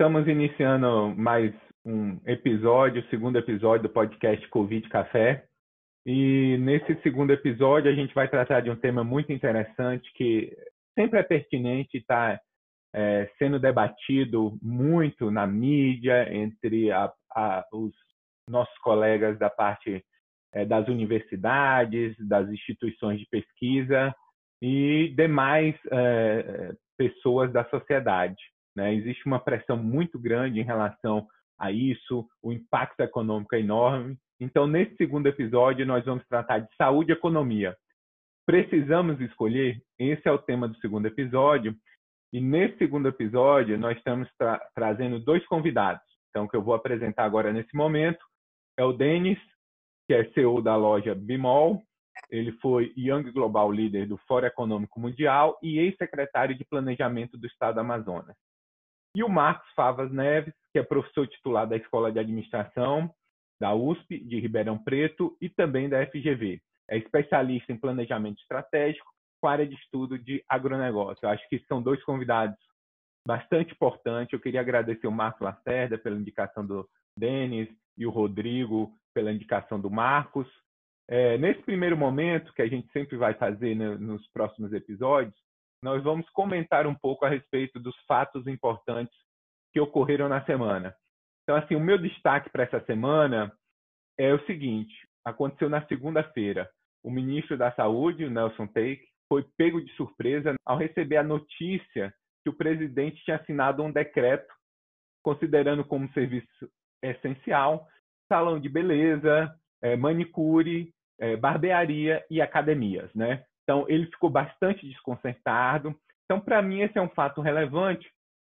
Estamos iniciando mais um episódio, o segundo episódio do podcast Covid Café. E nesse segundo episódio a gente vai tratar de um tema muito interessante que sempre é pertinente e está é, sendo debatido muito na mídia entre a, a, os nossos colegas da parte é, das universidades, das instituições de pesquisa e demais é, pessoas da sociedade. Né? Existe uma pressão muito grande em relação a isso, o impacto econômico é enorme. Então, nesse segundo episódio, nós vamos tratar de saúde e economia. Precisamos escolher? Esse é o tema do segundo episódio. E nesse segundo episódio, nós estamos tra trazendo dois convidados. Então, que eu vou apresentar agora nesse momento é o Denis, que é CEO da loja Bimol. Ele foi Young Global Leader do Fórum Econômico Mundial e ex-secretário de Planejamento do Estado do Amazonas. E o Marcos Favas Neves, que é professor titular da Escola de Administração da USP de Ribeirão Preto e também da FGV. É especialista em planejamento estratégico com área de estudo de agronegócio. Eu acho que são dois convidados bastante importantes. Eu queria agradecer o Marcos Lacerda pela indicação do Denis e o Rodrigo pela indicação do Marcos. É, nesse primeiro momento, que a gente sempre vai fazer né, nos próximos episódios, nós vamos comentar um pouco a respeito dos fatos importantes que ocorreram na semana. Então, assim, o meu destaque para essa semana é o seguinte: aconteceu na segunda-feira. O ministro da Saúde, o Nelson Take, foi pego de surpresa ao receber a notícia que o presidente tinha assinado um decreto considerando como serviço essencial salão de beleza, é, manicure, é, barbearia e academias, né? Então, ele ficou bastante desconcertado. Então, para mim, esse é um fato relevante,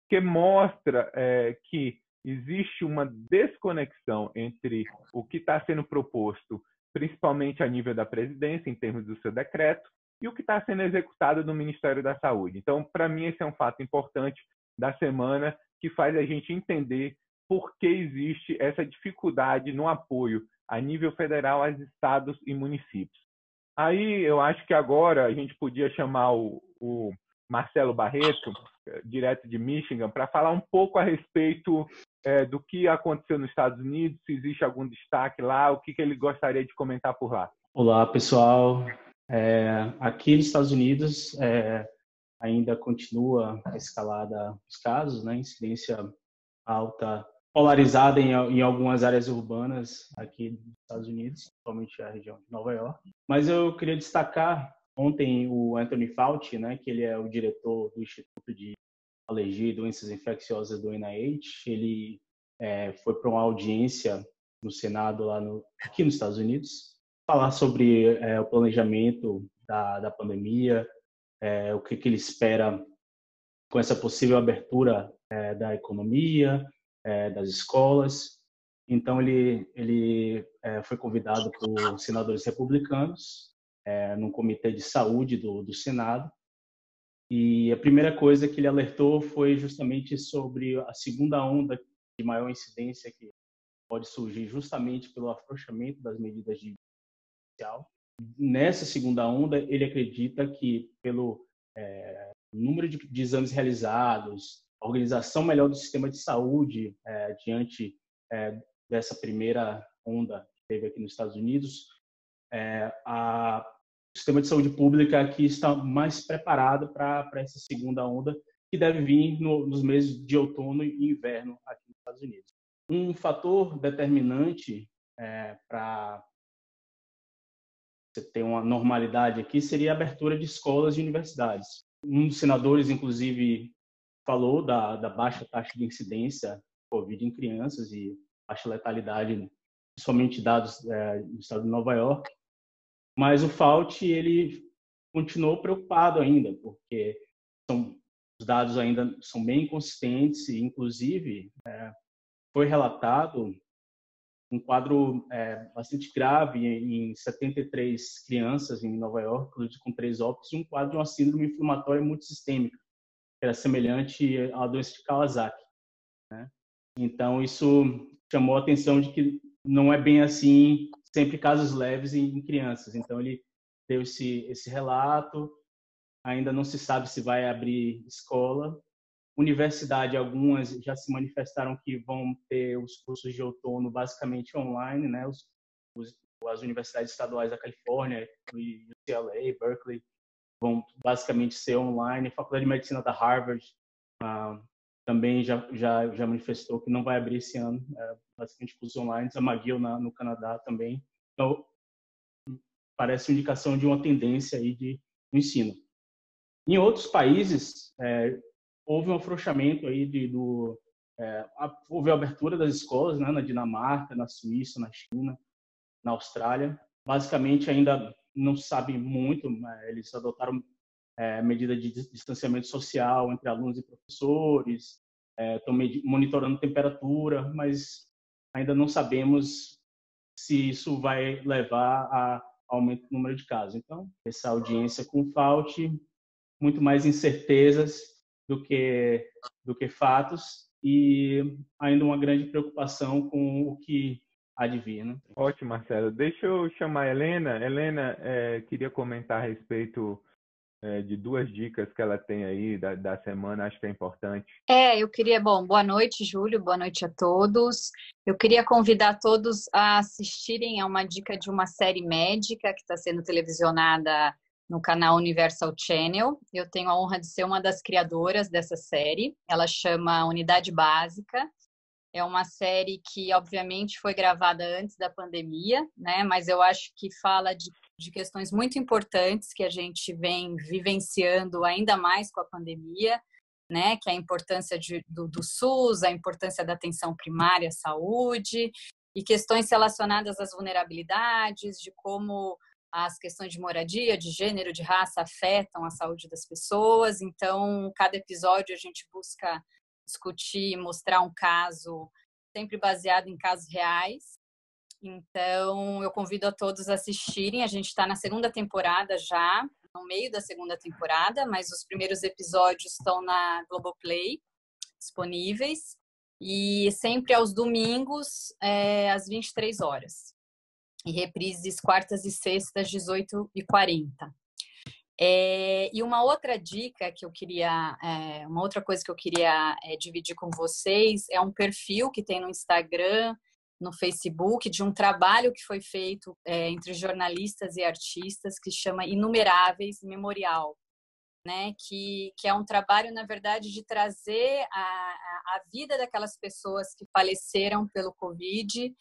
que mostra é, que existe uma desconexão entre o que está sendo proposto, principalmente a nível da presidência, em termos do seu decreto, e o que está sendo executado no Ministério da Saúde. Então, para mim, esse é um fato importante da semana que faz a gente entender por que existe essa dificuldade no apoio a nível federal aos estados e municípios. Aí eu acho que agora a gente podia chamar o, o Marcelo Barreto, direto de Michigan, para falar um pouco a respeito é, do que aconteceu nos Estados Unidos, se existe algum destaque lá, o que, que ele gostaria de comentar por lá. Olá, pessoal. É, aqui nos Estados Unidos é, ainda continua a escalada dos casos, né? Incidência alta polarizada em, em, algumas áreas urbanas aqui dos Estados Unidos, principalmente a região de Nova York. Mas eu queria destacar ontem o Anthony Fauci, né, que ele é o diretor do Instituto de Alergia e Doenças Infecciosas do NIH. Ele é, foi para uma audiência no Senado lá no, aqui nos Estados Unidos falar sobre é, o planejamento da, da pandemia, é, o que, que ele espera com essa possível abertura é, da economia, é, das escolas. Então ele ele é, foi convidado por senadores republicanos é, num comitê de saúde do, do Senado e a primeira coisa que ele alertou foi justamente sobre a segunda onda de maior incidência que pode surgir justamente pelo afrouxamento das medidas de social. Nessa segunda onda, ele acredita que pelo é, número de, de exames realizados, organização melhor do sistema de saúde é, diante é, dessa primeira onda que teve aqui nos Estados Unidos, é, a, o sistema de saúde pública aqui está mais preparado para essa segunda onda que deve vir no, nos meses de outono e inverno aqui nos Estados Unidos. Um fator determinante é, para você ter uma normalidade aqui seria a abertura de escolas e universidades. Um dos senadores, inclusive, falou da, da baixa taxa de incidência Covid em crianças e baixa letalidade, principalmente dados é, do estado de Nova York. Mas o Fauci, ele continuou preocupado ainda, porque são, os dados ainda são bem inconsistentes e, inclusive, é, foi relatado um quadro é, bastante grave em 73 crianças em Nova York, com três óbitos, e um quadro de uma síndrome inflamatória multissistêmica, era semelhante à doença de Kawasaki. Né? Então, isso chamou a atenção de que não é bem assim, sempre casos leves em, crianças. Então, ele deu esse, esse relato, ainda não se sabe se vai abrir escola, universidade, algumas já se manifestaram que vão ter os cursos de outono basicamente online, né? Os, os, as universidades estaduais da Califórnia, UCLA, Berkeley, vão basicamente ser online. A Faculdade de Medicina da Harvard ah, também já, já, já manifestou que não vai abrir esse ano, é, basicamente cursos online. A McGill na, no Canadá também. Então, parece indicação de uma tendência aí de, ensino. Em outros países, é, houve um afrouxamento aí de, do é, houve a abertura das escolas, né, na Dinamarca, na Suíça, na China, na Austrália. Basicamente ainda não sabe muito, né, eles adotaram é, medida de distanciamento social entre alunos e professores, estão é, monitorando temperatura, mas ainda não sabemos se isso vai levar a aumento do número de casos. Então, essa audiência com FAUT, muito mais incertezas do que do que fatos e ainda uma grande preocupação com o que vir. Né? Ótimo, Marcelo. Deixa eu chamar a Helena. Helena, é, queria comentar a respeito é, de duas dicas que ela tem aí da, da semana, acho que é importante. É, eu queria, bom, boa noite, Júlio, boa noite a todos. Eu queria convidar todos a assistirem a uma dica de uma série médica que está sendo televisionada no canal Universal Channel. Eu tenho a honra de ser uma das criadoras dessa série. Ela chama Unidade Básica. É uma série que, obviamente, foi gravada antes da pandemia, né? Mas eu acho que fala de, de questões muito importantes que a gente vem vivenciando ainda mais com a pandemia, né? Que é a importância de, do, do SUS, a importância da atenção primária à saúde e questões relacionadas às vulnerabilidades, de como as questões de moradia, de gênero, de raça afetam a saúde das pessoas. Então, cada episódio a gente busca discutir, mostrar um caso sempre baseado em casos reais. Então, eu convido a todos a assistirem. A gente está na segunda temporada já, no meio da segunda temporada, mas os primeiros episódios estão na Globoplay disponíveis. E sempre aos domingos, é, às 23 horas e reprises quartas e sextas, 18 e 40. É, e uma outra dica que eu queria, é, uma outra coisa que eu queria é, dividir com vocês é um perfil que tem no Instagram, no Facebook, de um trabalho que foi feito é, entre jornalistas e artistas que chama Inumeráveis Memorial, né? Que, que é um trabalho, na verdade, de trazer a, a, a vida daquelas pessoas que faleceram pelo Covid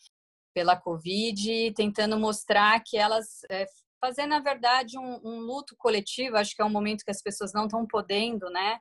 pela Covid, tentando mostrar que elas é, fazer na verdade um, um, luto coletivo. Acho que é um momento que as pessoas não estão podendo, né,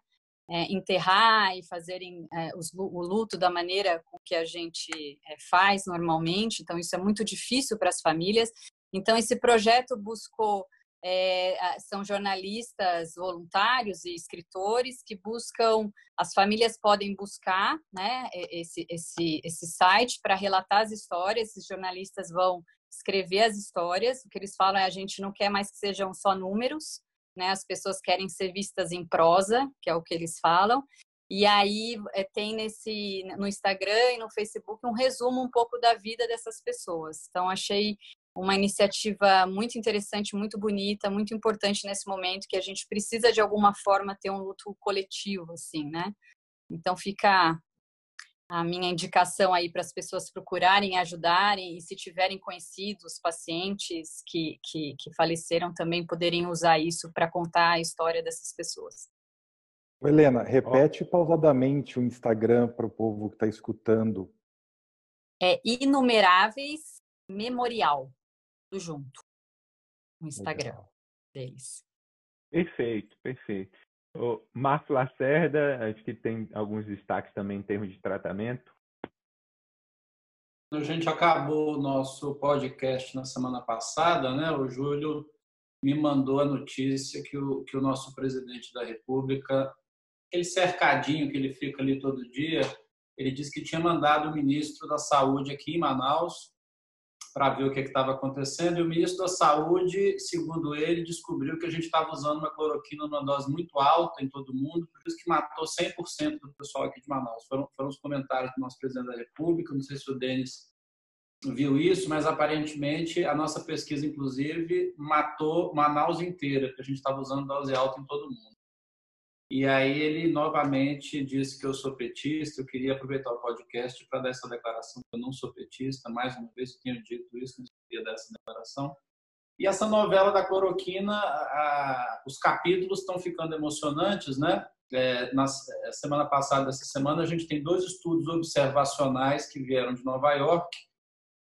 é, enterrar e fazerem é, os, o luto da maneira com que a gente é, faz normalmente. Então isso é muito difícil para as famílias. Então esse projeto buscou é, são jornalistas voluntários e escritores que buscam, as famílias podem buscar né, esse, esse, esse site para relatar as histórias, esses jornalistas vão escrever as histórias, o que eles falam é a gente não quer mais que sejam só números, né, as pessoas querem ser vistas em prosa, que é o que eles falam, e aí é, tem nesse no Instagram e no Facebook um resumo um pouco da vida dessas pessoas. Então achei uma iniciativa muito interessante, muito bonita, muito importante nesse momento que a gente precisa de alguma forma ter um luto coletivo, assim, né? Então fica a minha indicação aí para as pessoas procurarem, ajudarem e se tiverem conhecidos pacientes que, que, que faleceram também poderem usar isso para contar a história dessas pessoas. Helena, repete oh. pausadamente o Instagram para o povo que está escutando. É Inumeráveis Memorial tudo junto no Instagram Legal. deles. Perfeito, perfeito. O Márcio Lacerda, acho que tem alguns destaques também em termos de tratamento. A gente acabou o nosso podcast na semana passada, né? O Júlio me mandou a notícia que o, que o nosso presidente da República, aquele cercadinho que ele fica ali todo dia, ele disse que tinha mandado o ministro da Saúde aqui em Manaus para ver o que estava acontecendo. E o ministro da Saúde, segundo ele, descobriu que a gente estava usando uma cloroquina numa dose muito alta em todo mundo, por isso que matou 100% do pessoal aqui de Manaus. Foram, foram os comentários do nosso presidente da República. Não sei se o Denis viu isso, mas aparentemente a nossa pesquisa, inclusive, matou Manaus inteira, que a gente estava usando dose alta em todo mundo. E aí ele novamente disse que eu sou petista. Eu queria aproveitar o podcast para dar essa declaração que eu não sou petista. Mais uma vez eu tenho dito isso, não queria dar essa declaração. E essa novela da cloroquina, a, os capítulos estão ficando emocionantes, né? É, na semana passada, essa semana, a gente tem dois estudos observacionais que vieram de Nova York,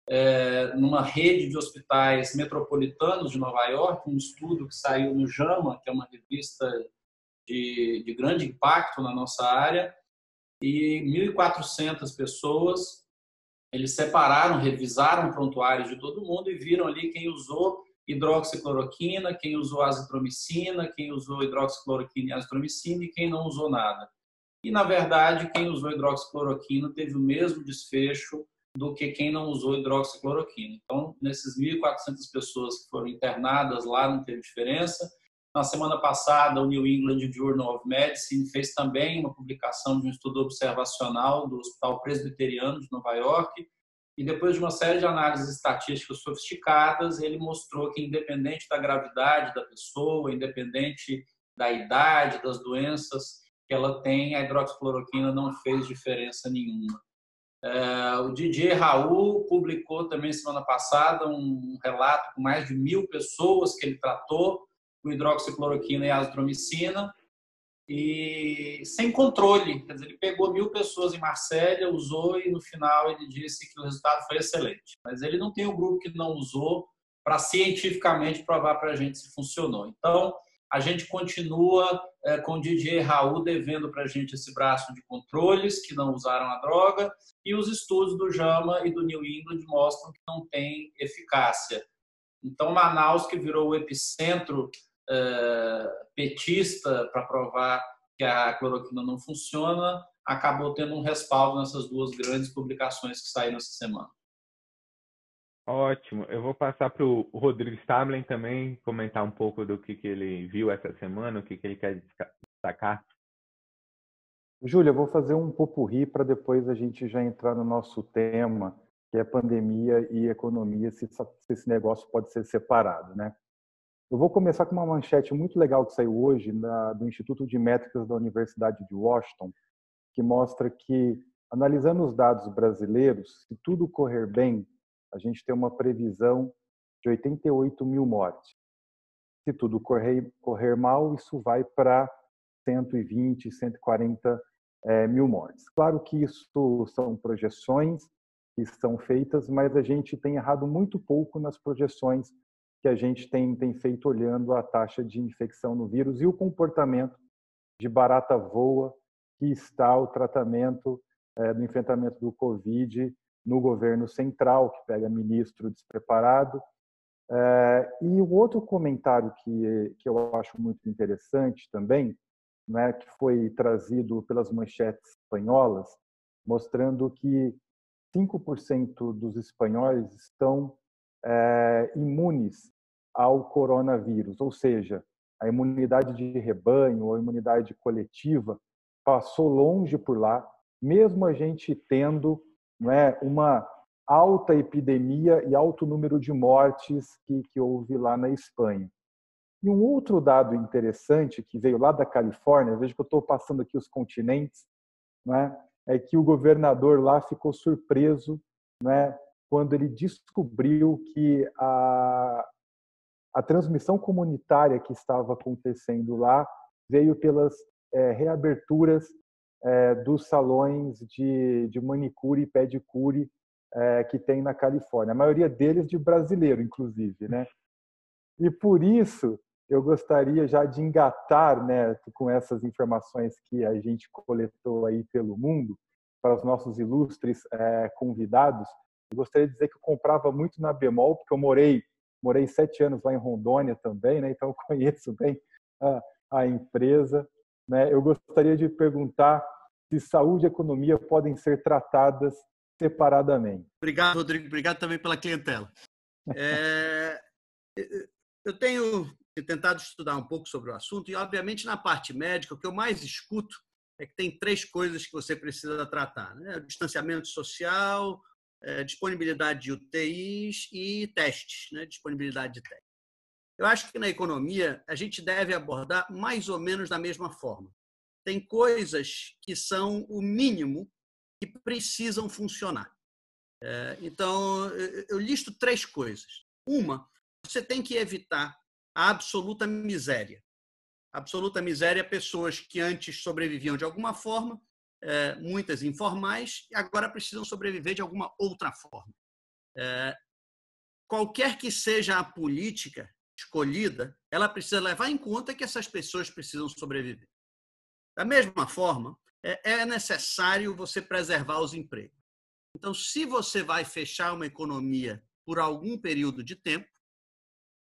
é, numa rede de hospitais metropolitanos de Nova York, um estudo que saiu no JAMA, que é uma revista de, de grande impacto na nossa área, e 1.400 pessoas, eles separaram, revisaram prontuários de todo mundo e viram ali quem usou hidroxicloroquina, quem usou azitromicina, quem usou hidroxicloroquina e azitromicina e quem não usou nada. E, na verdade, quem usou hidroxicloroquina teve o mesmo desfecho do que quem não usou hidroxicloroquina. Então, nesses 1.400 pessoas que foram internadas lá, não teve diferença. Na semana passada, o New England Journal of Medicine fez também uma publicação de um estudo observacional do Hospital Presbiteriano de Nova York, e depois de uma série de análises estatísticas sofisticadas, ele mostrou que, independente da gravidade da pessoa, independente da idade, das doenças que ela tem, a hidroxicloroquina não fez diferença nenhuma. É, o DJ Raul publicou também semana passada um relato com mais de mil pessoas que ele tratou com hidroxicloroquina e azitromicina e sem controle. Quer dizer, ele pegou mil pessoas em Marsella, usou e no final ele disse que o resultado foi excelente. Mas ele não tem um grupo que não usou para cientificamente provar para a gente se funcionou. Então, a gente continua é, com o DJ Raul devendo para a gente esse braço de controles que não usaram a droga e os estudos do JAMA e do New England mostram que não tem eficácia. Então, Manaus, que virou o epicentro petista para provar que a cloroquina não funciona, acabou tendo um respaldo nessas duas grandes publicações que saíram essa semana. Ótimo. Eu vou passar para o Rodrigo Stablen também comentar um pouco do que, que ele viu essa semana, o que, que ele quer destacar. Júlia, eu vou fazer um popurri para depois a gente já entrar no nosso tema, que é pandemia e economia, se, se esse negócio pode ser separado, né? Eu vou começar com uma manchete muito legal que saiu hoje da, do Instituto de Métricas da Universidade de Washington, que mostra que, analisando os dados brasileiros, se tudo correr bem, a gente tem uma previsão de 88 mil mortes. Se tudo correr, correr mal, isso vai para 120, 140 é, mil mortes. Claro que isso são projeções que são feitas, mas a gente tem errado muito pouco nas projeções que a gente tem, tem feito olhando a taxa de infecção no vírus e o comportamento de barata voa que está o tratamento é, do enfrentamento do Covid no governo central, que pega ministro despreparado. É, e o outro comentário que, que eu acho muito interessante também, né, que foi trazido pelas manchetes espanholas, mostrando que 5% dos espanhóis estão é, imunes ao coronavírus, ou seja, a imunidade de rebanho a imunidade coletiva passou longe por lá, mesmo a gente tendo é, uma alta epidemia e alto número de mortes que, que houve lá na Espanha. E um outro dado interessante que veio lá da Califórnia, veja que eu estou passando aqui os continentes, é? é que o governador lá ficou surpreso é? quando ele descobriu que a, a transmissão comunitária que estava acontecendo lá veio pelas é, reaberturas é, dos salões de, de manicure e pedicure é, que tem na Califórnia. A maioria deles de brasileiro, inclusive, né? E por isso eu gostaria já de engatar, né, com essas informações que a gente coletou aí pelo mundo para os nossos ilustres é, convidados. Eu gostaria de dizer que eu comprava muito na Bemol, porque eu morei morei sete anos lá em Rondônia também, né? então conheço bem a, a empresa. Né? Eu gostaria de perguntar se saúde e economia podem ser tratadas separadamente. Obrigado, Rodrigo. Obrigado também pela clientela. É, eu tenho tentado estudar um pouco sobre o assunto e, obviamente, na parte médica, o que eu mais escuto é que tem três coisas que você precisa tratar: né? o distanciamento social, é, disponibilidade de UTIs e testes, né? disponibilidade de testes. Eu acho que na economia a gente deve abordar mais ou menos da mesma forma. tem coisas que são o mínimo que precisam funcionar. É, então, eu listo três coisas. Uma, você tem que evitar a absoluta miséria. absoluta miséria pessoas que antes sobreviviam de alguma forma, é, muitas informais, e agora precisam sobreviver de alguma outra forma. É, qualquer que seja a política escolhida, ela precisa levar em conta que essas pessoas precisam sobreviver. Da mesma forma, é necessário você preservar os empregos. Então, se você vai fechar uma economia por algum período de tempo,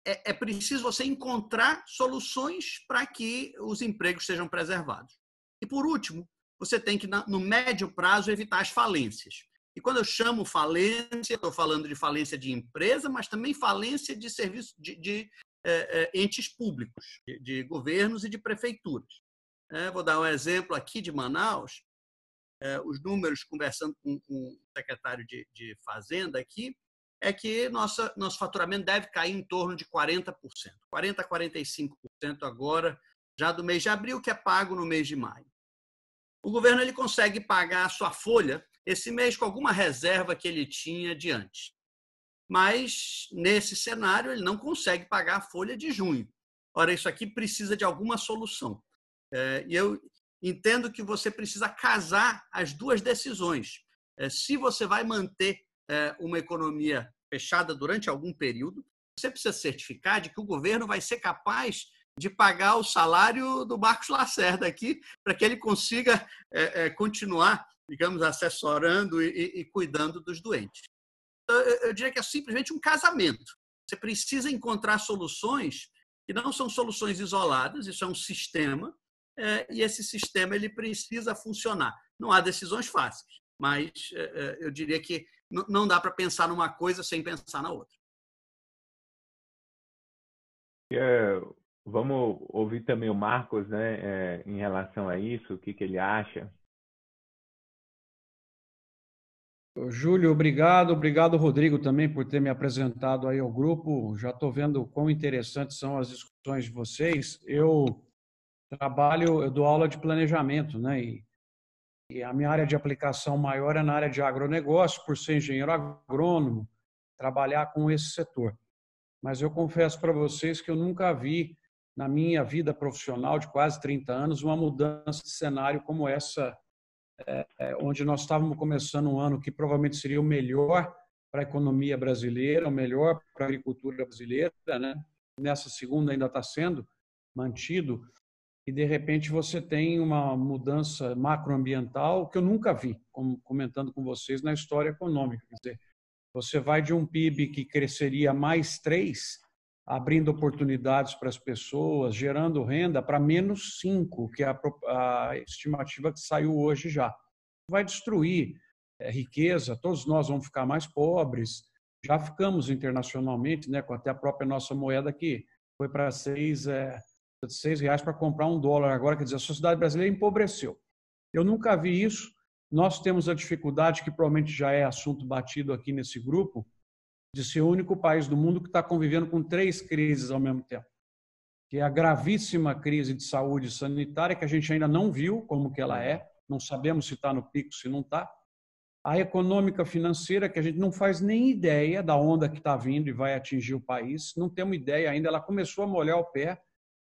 é, é preciso você encontrar soluções para que os empregos sejam preservados. E, por último, você tem que, no médio prazo, evitar as falências. E quando eu chamo falência, estou falando de falência de empresa, mas também falência de serviço de, de é, é, entes públicos, de, de, governos e de prefeituras. É, vou dar um exemplo aqui de Manaus. É, os números, conversando com, com o secretário de, de Fazenda aqui, é que nossa, nosso faturamento deve cair em torno de 40%. 40% a 45% agora, já do mês de abril, que é pago no mês de maio. O governo ele consegue pagar a sua folha esse mês com alguma reserva que ele tinha de antes. Mas, nesse cenário, ele não consegue pagar a folha de junho. Ora, isso aqui precisa de alguma solução. É, e eu entendo que você precisa casar as duas decisões. É, se você vai manter é, uma economia fechada durante algum período, você precisa certificar de que o governo vai ser capaz de pagar o salário do Marcos Lacerda aqui, para que ele consiga é, é, continuar, digamos, assessorando e, e, cuidando dos doentes. Então, eu, eu diria que é simplesmente um casamento. Você precisa encontrar soluções que não são soluções isoladas, isso é um sistema, é, e esse sistema ele precisa funcionar. Não há decisões fáceis, mas é, é, eu diria que não dá para pensar numa coisa sem pensar na outra. É, vamos ouvir também o Marcos, né, é, em relação a isso, o que, que ele acha. Júlio, obrigado. Obrigado, Rodrigo, também por ter me apresentado aí ao grupo. Já estou vendo quão interessantes são as discussões de vocês. Eu trabalho, eu dou aula de planejamento, né? E e a minha área de aplicação maior é na área de agronegócio, por ser engenheiro agrônomo, trabalhar com esse setor. Mas eu confesso para vocês que eu nunca vi na minha vida profissional de quase 30 anos uma mudança de cenário como essa, é, é, onde nós estávamos começando um ano que provavelmente seria o melhor para a economia brasileira, o melhor para a agricultura brasileira, né? Nessa segunda ainda está sendo mantido, e de repente você tem uma mudança macroambiental que eu nunca vi, como comentando com vocês na história econômica. Quer dizer, você vai de um PIB que cresceria mais 3, abrindo oportunidades para as pessoas, gerando renda, para menos 5, que é a, a estimativa que saiu hoje já. Vai destruir é, riqueza, todos nós vamos ficar mais pobres. Já ficamos internacionalmente, né, com até a própria nossa moeda que foi para 6, é, seis reais para comprar um dólar agora, quer dizer, a sociedade brasileira empobreceu. Eu nunca vi isso. Nós temos a dificuldade, que provavelmente já é assunto batido aqui nesse grupo, de ser o único país do mundo que está convivendo com três crises ao mesmo tempo. Que é a gravíssima crise de saúde sanitária, que a gente ainda não viu como que ela é, não sabemos se está no pico, se não está. A econômica financeira, que a gente não faz nem ideia da onda que está vindo e vai atingir o país, não temos ideia ainda, ela começou a molhar o pé,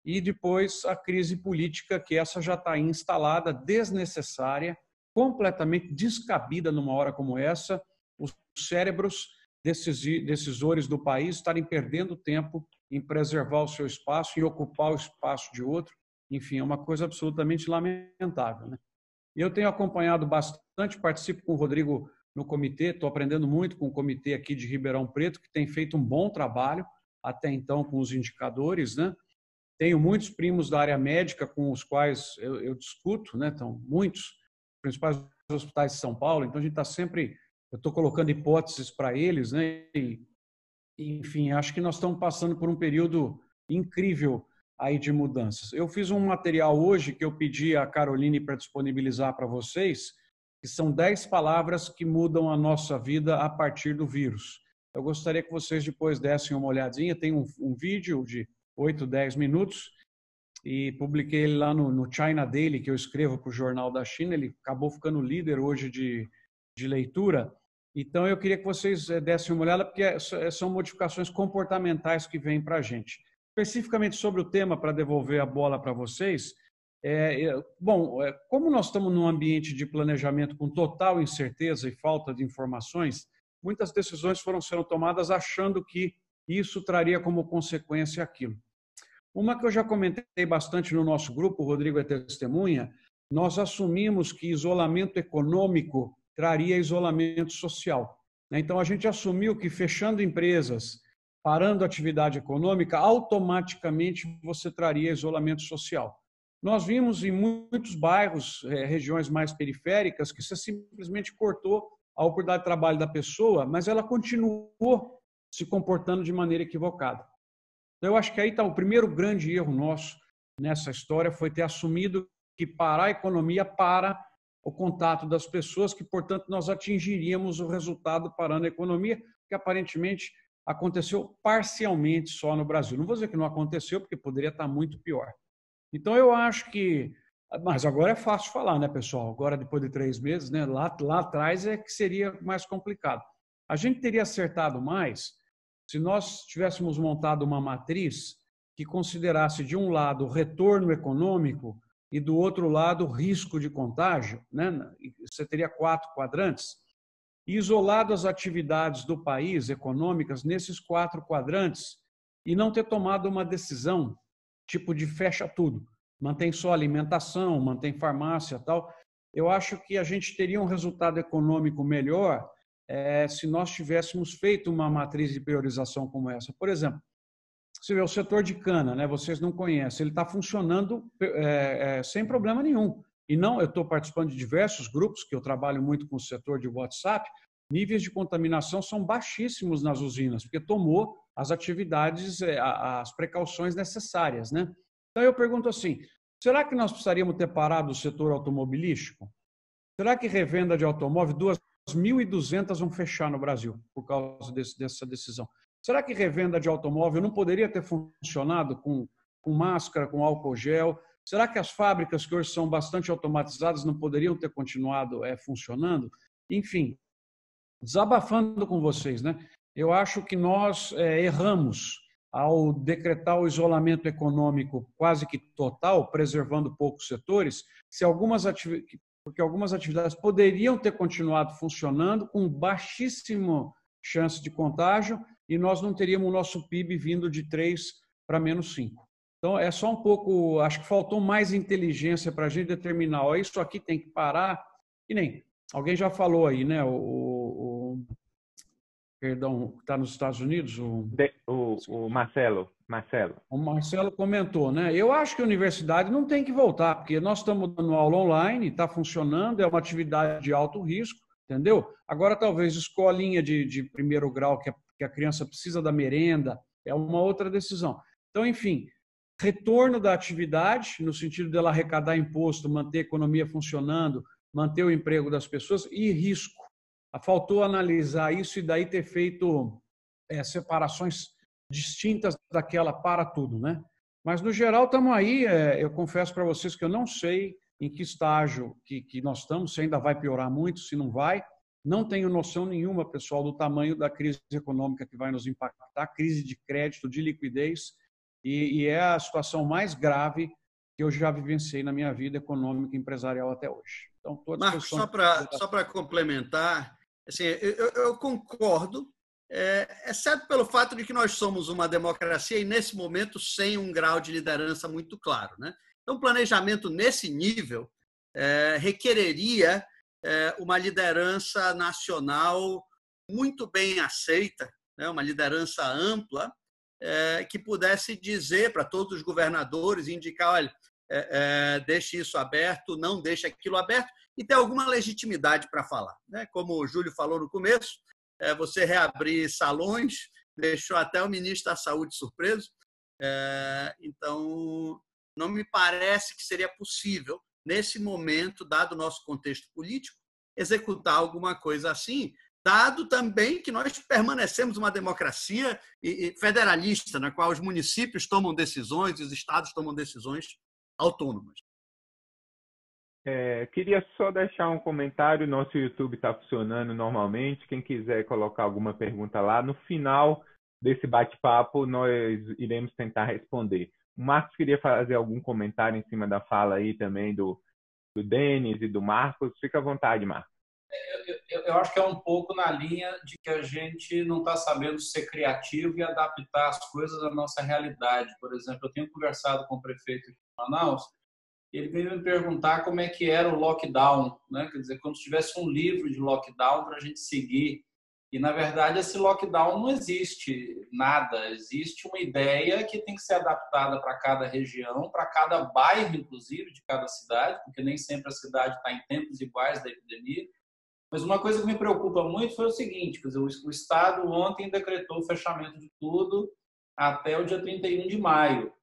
e depois a crise política, que essa já está instalada, desnecessária, completamente descabida numa hora como essa, os cérebros decisores do país estarem perdendo tempo em preservar o seu espaço e ocupar o espaço de outro. Enfim, é uma coisa absolutamente lamentável. Né? Eu tenho acompanhado bastante, participo com o Rodrigo no comitê, estou aprendendo muito com o comitê aqui de Ribeirão Preto, que tem feito um bom trabalho até então com os indicadores, né? Tenho muitos primos da área médica com os quais eu, eu discuto, né? Então, muitos principais hospitais de São Paulo. Então, a gente está sempre, eu estou colocando hipóteses para eles, né? E, enfim, acho que nós estamos passando por um período incrível aí de mudanças. Eu fiz um material hoje que eu pedi a Caroline para disponibilizar para vocês, que são 10 palavras que mudam a nossa vida a partir do vírus. Eu gostaria que vocês depois dessem uma olhadinha. Tem um, um vídeo de 8, 10 minutos. e publiquei ele lá no, no China Daily, que eu escrevo para o Jornal da China. Ele acabou ficando líder hoje de, de leitura. Então, eu queria que vocês eh, dessem uma olhada, porque é, é, são modificações comportamentais que vêm para a gente. Especificamente sobre o tema, para devolver a bola para vocês, é, bom, é, como nós estamos num ambiente de planejamento com total incerteza e falta de informações, muitas decisões foram sendo tomadas achando que isso traria como consequência aquilo. Uma que eu já comentei bastante no nosso grupo, o Rodrigo é testemunha, nós assumimos que isolamento econômico traria isolamento social. Né? Então, a gente assumiu que fechando empresas, parando a atividade econômica, automaticamente você traria isolamento social. Nós vimos em muitos bairros, eh, regiões mais periféricas, que você simplesmente cortou a oportunidade de trabalho da pessoa, mas ela continuou se comportando de maneira equivocada. Então, eu acho que aí está o primeiro grande erro nosso nessa história, foi ter assumido que parar a economia para o contato das pessoas, que, portanto, nós atingiríamos o resultado parando a economia, que aparentemente aconteceu parcialmente só no Brasil. Não vou dizer que não aconteceu, porque poderia estar muito pior. Então, eu acho que. Mas agora é fácil falar, né, pessoal? Agora, depois de três meses, né, lá, lá atrás é que seria mais complicado. A gente teria acertado mais se nós tivéssemos montado uma matriz que considerasse, de um lado, o retorno econômico e, do outro lado, risco de contágio, né? você teria quatro quadrantes, isolado as atividades do país econômicas nesses quatro quadrantes e não ter tomado uma decisão tipo de fecha tudo, mantém só alimentação, mantém farmácia tal. Eu acho que a gente teria um resultado econômico melhor é, se nós tivéssemos feito uma matriz de priorização como essa. Por exemplo, você vê o setor de cana, né? Vocês não conhecem, ele está funcionando é, é, sem problema nenhum. E não, eu estou participando de diversos grupos que eu trabalho muito com o setor de WhatsApp. Níveis de contaminação são baixíssimos nas usinas, porque tomou as atividades, é, as precauções necessárias, né? Então eu pergunto assim: será que nós precisaríamos ter parado o setor automobilístico? Será que revenda de automóvel, duas 1.200 vão fechar no Brasil por causa desse, dessa decisão. Será que revenda de automóvel não poderia ter funcionado com, com máscara, com álcool gel? Será que as fábricas que hoje são bastante automatizadas não poderiam ter continuado é, funcionando? Enfim, desabafando com vocês, né? Eu acho que nós é, erramos ao decretar o isolamento econômico quase que total, preservando poucos setores, se algumas porque algumas atividades poderiam ter continuado funcionando com baixíssima chance de contágio e nós não teríamos o nosso PIB vindo de 3 para menos 5. Então, é só um pouco, acho que faltou mais inteligência para a gente determinar, ó, isso aqui tem que parar, e nem, alguém já falou aí, né, o, o perdão, está nos Estados Unidos? O, o, o Marcelo. Marcelo. O Marcelo comentou, né? Eu acho que a universidade não tem que voltar, porque nós estamos dando aula online, está funcionando, é uma atividade de alto risco, entendeu? Agora, talvez escolinha de, de primeiro grau, que a, que a criança precisa da merenda, é uma outra decisão. Então, enfim, retorno da atividade, no sentido dela arrecadar imposto, manter a economia funcionando, manter o emprego das pessoas, e risco. Faltou analisar isso e daí ter feito é, separações distintas daquela para tudo, né? Mas, no geral, estamos aí. É, eu confesso para vocês que eu não sei em que estágio que, que nós estamos, se ainda vai piorar muito, se não vai. Não tenho noção nenhuma, pessoal, do tamanho da crise econômica que vai nos impactar, crise de crédito, de liquidez, e, e é a situação mais grave que eu já vivenciei na minha vida econômica e empresarial até hoje. Então, Marcos, só para só para complementar, assim, eu, eu concordo é, exceto pelo fato de que nós somos uma democracia e, nesse momento, sem um grau de liderança muito claro. Né? Então, planejamento nesse nível é, requereria é, uma liderança nacional muito bem aceita, né? uma liderança ampla, é, que pudesse dizer para todos os governadores, indicar, olha, é, é, deixe isso aberto, não deixe aquilo aberto, e ter alguma legitimidade para falar. Né? Como o Júlio falou no começo, é, você reabrir salões, deixou até o ministro da Saúde surpreso. É, então, não me parece que seria possível, nesse momento, dado o nosso contexto político, executar alguma coisa assim, dado também que nós permanecemos uma democracia federalista, na qual os municípios tomam decisões e os estados tomam decisões autônomas. É, queria só deixar um comentário. Nosso YouTube está funcionando normalmente. Quem quiser colocar alguma pergunta lá, no final desse bate-papo, nós iremos tentar responder. O Marcos queria fazer algum comentário em cima da fala aí também do, do Denis e do Marcos. Fica à vontade, Marcos. Eu, eu, eu, acho que é um pouco na linha de que a gente não está sabendo ser criativo e adaptar as coisas à nossa realidade. Por exemplo, eu tenho conversado com o prefeito de Manaus ele veio me perguntar como é que era o lockdown, né? Quer dizer, como se tivesse um livro de lockdown para a gente seguir. E na verdade esse lockdown não existe nada, existe uma ideia que tem que ser adaptada para cada região, para cada bairro, inclusive, de cada cidade, porque nem sempre a cidade está em tempos iguais da epidemia. Mas uma coisa que me preocupa muito foi o seguinte: quer dizer, o Estado ontem decretou o fechamento de tudo até o dia 31 de maio.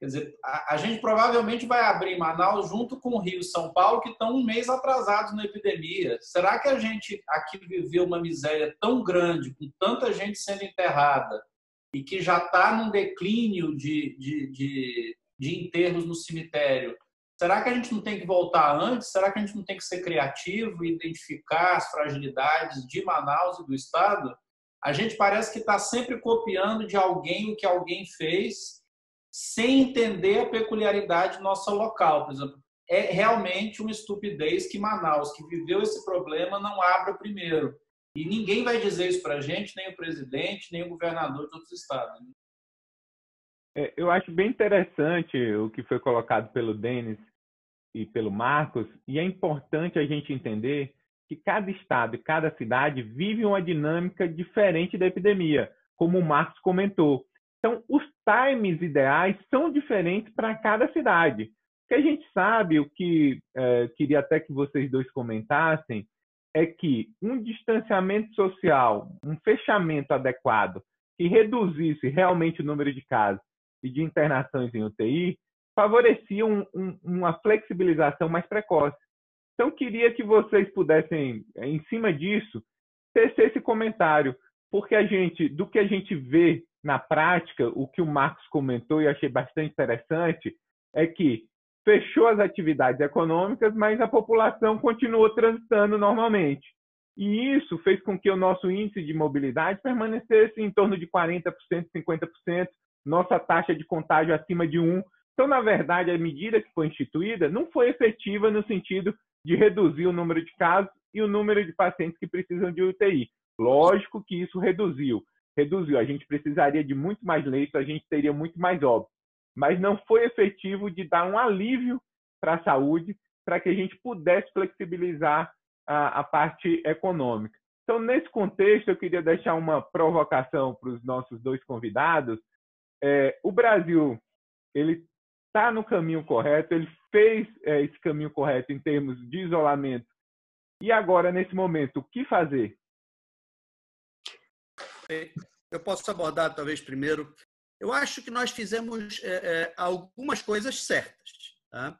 Quer dizer, a, a, gente provavelmente vai abrir Manaus junto com o Rio e São Paulo, que estão um mês atrasados na epidemia. Será que a gente aqui viveu uma miséria tão grande, com tanta gente sendo enterrada, e que já está num declínio de, de, de, de enterros no cemitério? Será que a gente não tem que voltar antes? Será que a gente não tem que ser criativo e identificar as fragilidades de Manaus e do Estado? A gente parece que está sempre copiando de alguém o que alguém fez sem entender a peculiaridade nossa local. Por exemplo, é realmente uma estupidez que Manaus, que viveu esse problema, não abra primeiro. E ninguém vai dizer isso para a gente, nem o presidente, nem o governador de outros estados. Né? É, eu acho bem interessante o que foi colocado pelo Denis e pelo Marcos, e é importante a gente entender que cada estado e cada cidade vive uma dinâmica diferente da epidemia, como o Marcos comentou. Então, os times ideais são diferentes para cada cidade. O que a gente sabe, o que é, queria até que vocês dois comentassem, é que um distanciamento social, um fechamento adequado, que reduzisse realmente o número de casos e de internações em UTI, favorecia um, um, uma flexibilização mais precoce. Então, queria que vocês pudessem, em cima disso, tecer esse comentário, porque a gente, do que a gente vê na prática, o que o Marcos comentou e achei bastante interessante é que fechou as atividades econômicas, mas a população continuou transitando normalmente. E isso fez com que o nosso índice de mobilidade permanecesse em torno de 40%, 50%, nossa taxa de contágio acima de 1. Então, na verdade, a medida que foi instituída não foi efetiva no sentido de reduzir o número de casos e o número de pacientes que precisam de UTI. Lógico que isso reduziu, reduziu. A gente precisaria de muito mais leitos, a gente teria muito mais óbito. Mas não foi efetivo de dar um alívio para a saúde, para que a gente pudesse flexibilizar a, a, parte econômica. Então, nesse contexto, eu queria deixar uma provocação para os nossos dois convidados. É, o Brasil, ele está no caminho correto, ele fez é, esse caminho correto em termos de isolamento. E agora, nesse momento, o que fazer? Eu posso abordar talvez primeiro. Eu acho que nós fizemos é, é, algumas coisas certas. Tá?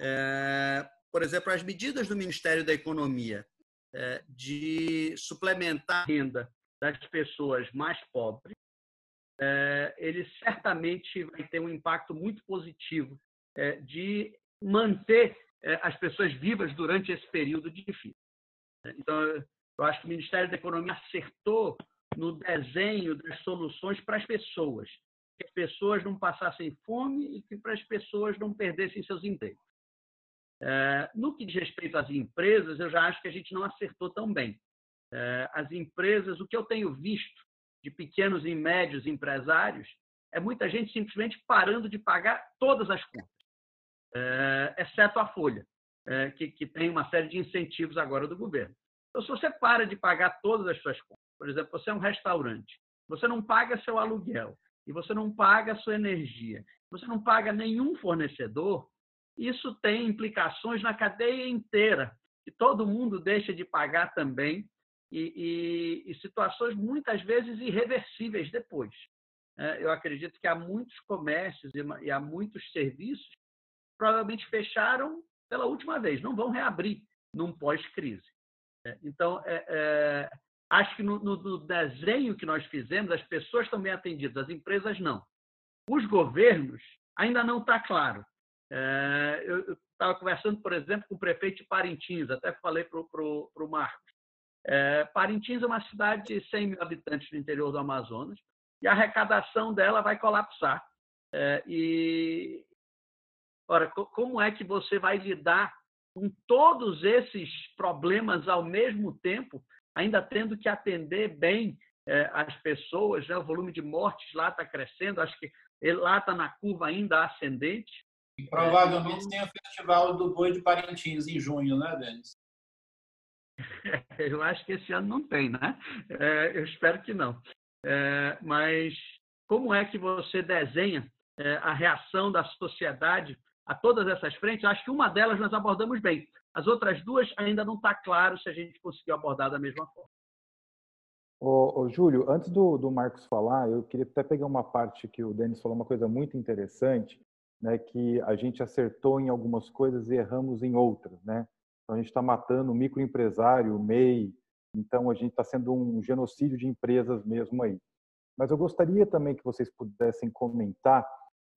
É, por exemplo, as medidas do Ministério da Economia é, de suplementar a renda das pessoas mais pobres, é, ele certamente vai ter um impacto muito positivo de manter as pessoas vivas durante esse período difícil. Então, eu acho que o Ministério da Economia acertou no desenho das soluções para as pessoas, que as pessoas não passassem fome e que para as pessoas não perdessem seus empregos. É, no que diz respeito às empresas, eu já acho que a gente não acertou tão bem. É, as empresas, o que eu tenho visto de pequenos e médios empresários, é muita gente simplesmente parando de pagar todas as contas, é, exceto a Folha, que tem uma série de incentivos agora do governo. Então, se você para de pagar todas as suas contas, por exemplo, você é um restaurante, você não paga seu aluguel e você não paga sua energia, você não paga nenhum fornecedor, isso tem implicações na cadeia inteira, que todo mundo deixa de pagar também e, e, e situações muitas vezes irreversíveis depois. É, eu acredito que há muitos comércios e há muitos serviços que provavelmente fecharam pela última vez, não vão reabrir num pós-crise. É, então, é, é acho que no, no, no desenho que nós fizemos, as pessoas estão bem atendidas, as empresas não. Os governos ainda não está claro. É, eu estava conversando, por exemplo, com o prefeito de Parintins, até falei para o Marcos. É, Parintins é uma cidade de 100 mil habitantes do interior do Amazonas e a arrecadação dela vai colapsar. É, e, ora, como é que você vai lidar com todos esses problemas ao mesmo tempo, ainda tendo que atender bem é, as pessoas? Né? O volume de mortes lá está crescendo, acho que lá está na curva ainda ascendente. E provavelmente tem o Festival do Boi de Parintins em junho, né, Denis? Eu acho que esse ano não tem, né? É, eu espero que não. É, mas como é que você desenha é, a reação da sociedade a todas essas frentes? Acho que uma delas nós abordamos bem. As outras duas ainda não está claro se a gente conseguiu abordar da mesma forma. Ô, ô, Júlio, antes do, do Marcos falar, eu queria até pegar uma parte que o Denis falou, uma coisa muito interessante, né, que a gente acertou em algumas coisas e erramos em outras, né? Então, a gente está matando o microempresário, o MEI, então a gente está sendo um genocídio de empresas mesmo aí. Mas eu gostaria também que vocês pudessem comentar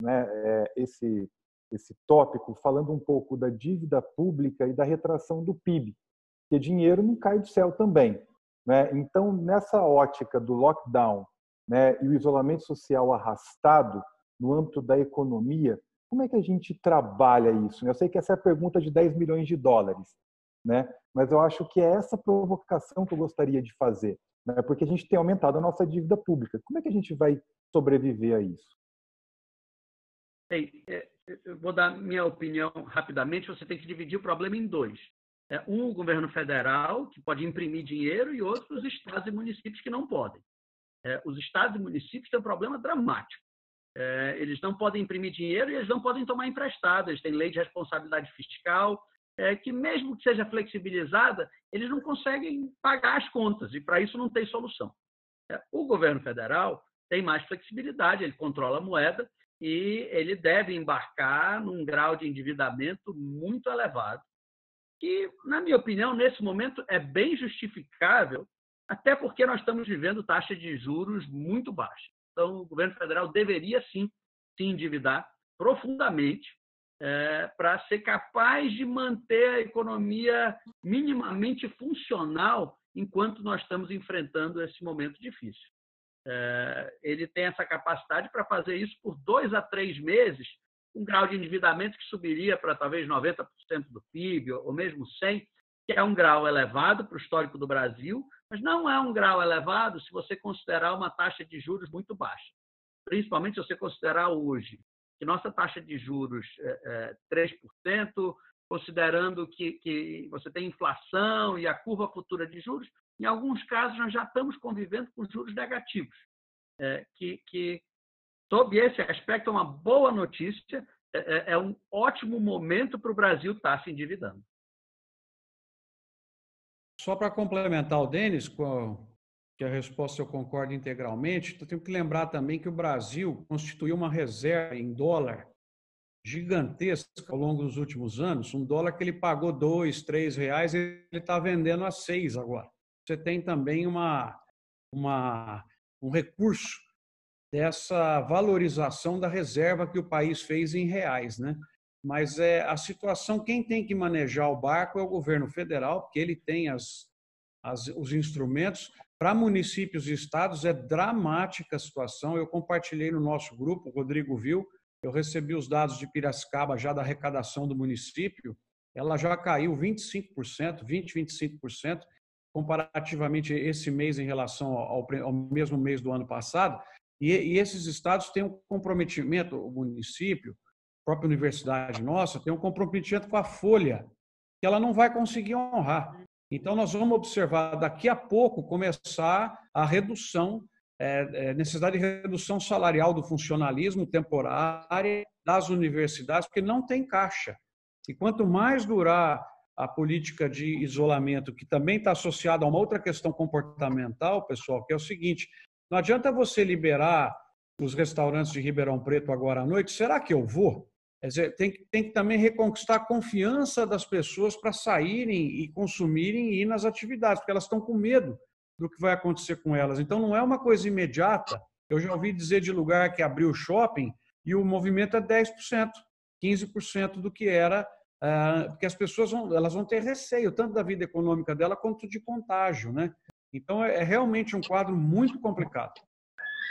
né, é, esse, esse tópico, falando um pouco da dívida pública e da retração do PIB, porque dinheiro não cai do céu também. Né? Então, nessa ótica do lockdown né, e o isolamento social arrastado no âmbito da economia, como é que a gente trabalha isso? Eu sei que essa é a pergunta de 10 milhões de dólares, né? Mas eu acho que é essa provocação que eu gostaria de fazer, né? Porque a gente tem aumentado a nossa dívida pública. Como é que a gente vai sobreviver a isso? É, eu vou dar minha opinião rapidamente. Você tem que dividir o problema em dois. É, um, o governo federal, que pode imprimir dinheiro, e outro, os estados e municípios que não podem. É, os estados e municípios têm um problema dramático. É, eles não podem imprimir dinheiro e eles não podem tomar emprestado. Eles têm lei de responsabilidade fiscal, é, que mesmo que seja flexibilizada, eles não conseguem pagar as contas e para isso não tem solução. É, o governo federal tem mais flexibilidade, ele controla a moeda e ele deve embarcar num grau de endividamento muito elevado, que, na minha opinião, nesse momento é bem justificável, até porque nós estamos vivendo taxa de juros muito baixa. Então, o governo federal deveria sim se endividar profundamente é, para ser capaz de manter a economia minimamente funcional enquanto nós estamos enfrentando esse momento difícil. É, ele tem essa capacidade para fazer isso por dois a três meses, um grau de endividamento que subiria para talvez 90% do PIB, ou mesmo 100%, que é um grau elevado para o histórico do Brasil, mas não é um grau elevado se você considerar uma taxa de juros muito baixa. Principalmente se você considerar hoje que nossa taxa de juros é, é 3%, considerando que, que você tem inflação e a curva futura de juros, em alguns casos nós já estamos convivendo com juros negativos, é, que, que, sob esse aspecto, é uma boa notícia, é, é, é um ótimo momento para o Brasil estar se endividando. Só para complementar o Denis, que a resposta eu concordo integralmente, eu tenho que lembrar também que o Brasil constituiu uma reserva em dólar gigantesca ao longo dos últimos anos, um dólar que ele pagou dois, três reais, ele está vendendo a seis agora. Você tem também uma, uma, um recurso dessa valorização da reserva que o país fez em reais, né? Mas é a situação, quem tem que manejar o barco é o governo federal, porque ele tem as, as, os instrumentos, para municípios e estados é dramática a situação. Eu compartilhei no nosso grupo, o Rodrigo viu, eu recebi os dados de Piracicaba já da arrecadação do município, ela já caiu 25%, 20, 25%, comparativamente esse mês em relação ao, ao mesmo mês do ano passado. E, e, esses estados têm um comprometimento, o município, a própria universidade nossa, tem um comprometimento com a folha, que ela não vai conseguir honrar. Então, nós vamos observar daqui a pouco começar a redução, é, é, necessidade de redução salarial do funcionalismo temporária das universidades, porque não tem caixa. E quanto mais durar a política de isolamento, que também está associada a uma outra questão comportamental, pessoal, que é o seguinte: não adianta você liberar os restaurantes de Ribeirão Preto agora à noite, será que eu vou? Quer dizer, tem, tem que também reconquistar a confiança das pessoas para saírem e consumirem e ir nas atividades, porque elas estão com medo do que vai acontecer com elas. Então, não é uma coisa imediata. Eu já ouvi dizer de lugar que abriu shopping e o movimento é 10%, 15% do que era, ah, porque as pessoas vão, elas vão ter receio, tanto da vida econômica dela quanto de contágio. Né? Então, é, é realmente um quadro muito complicado.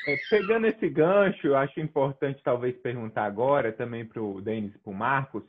É, pegando esse gancho, acho importante talvez perguntar agora também para o Denis e para o Marcos,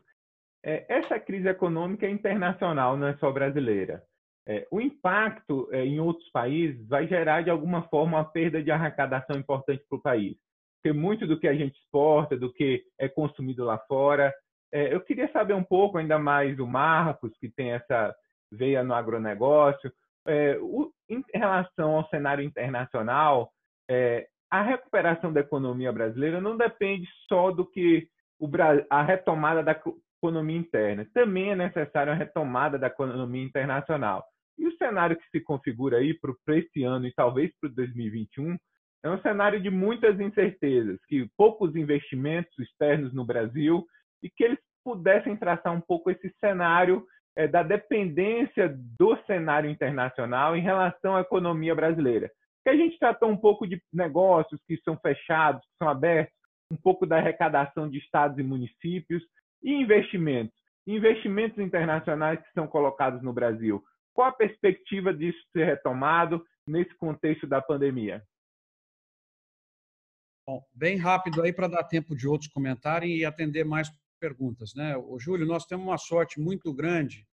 é, essa crise econômica é internacional, não é só brasileira. É, o impacto é, em outros países vai gerar, de alguma forma, uma perda de arrecadação importante para o país. Porque muito do que a gente exporta, do que é consumido lá fora. É, eu queria saber um pouco, ainda mais o Marcos, que tem essa veia no agronegócio, é, o, em relação ao cenário internacional, é, a recuperação da economia brasileira não depende só do que o, a retomada da economia interna. Também é necessária a retomada da economia internacional. E o cenário que se configura aí para esse ano e talvez para 2021 é um cenário de muitas incertezas, que poucos investimentos externos no Brasil e que eles pudessem traçar um pouco esse cenário é, da dependência do cenário internacional em relação à economia brasileira. Que a gente tratou um pouco de negócios que são fechados, que são abertos, um pouco da arrecadação de estados e municípios e investimentos. Investimentos internacionais que são colocados no Brasil. Qual a perspectiva disso ser retomado nesse contexto da pandemia? Bom, bem rápido aí para dar tempo de outros comentarem e atender mais perguntas, né? O Júlio, nós temos uma sorte muito grande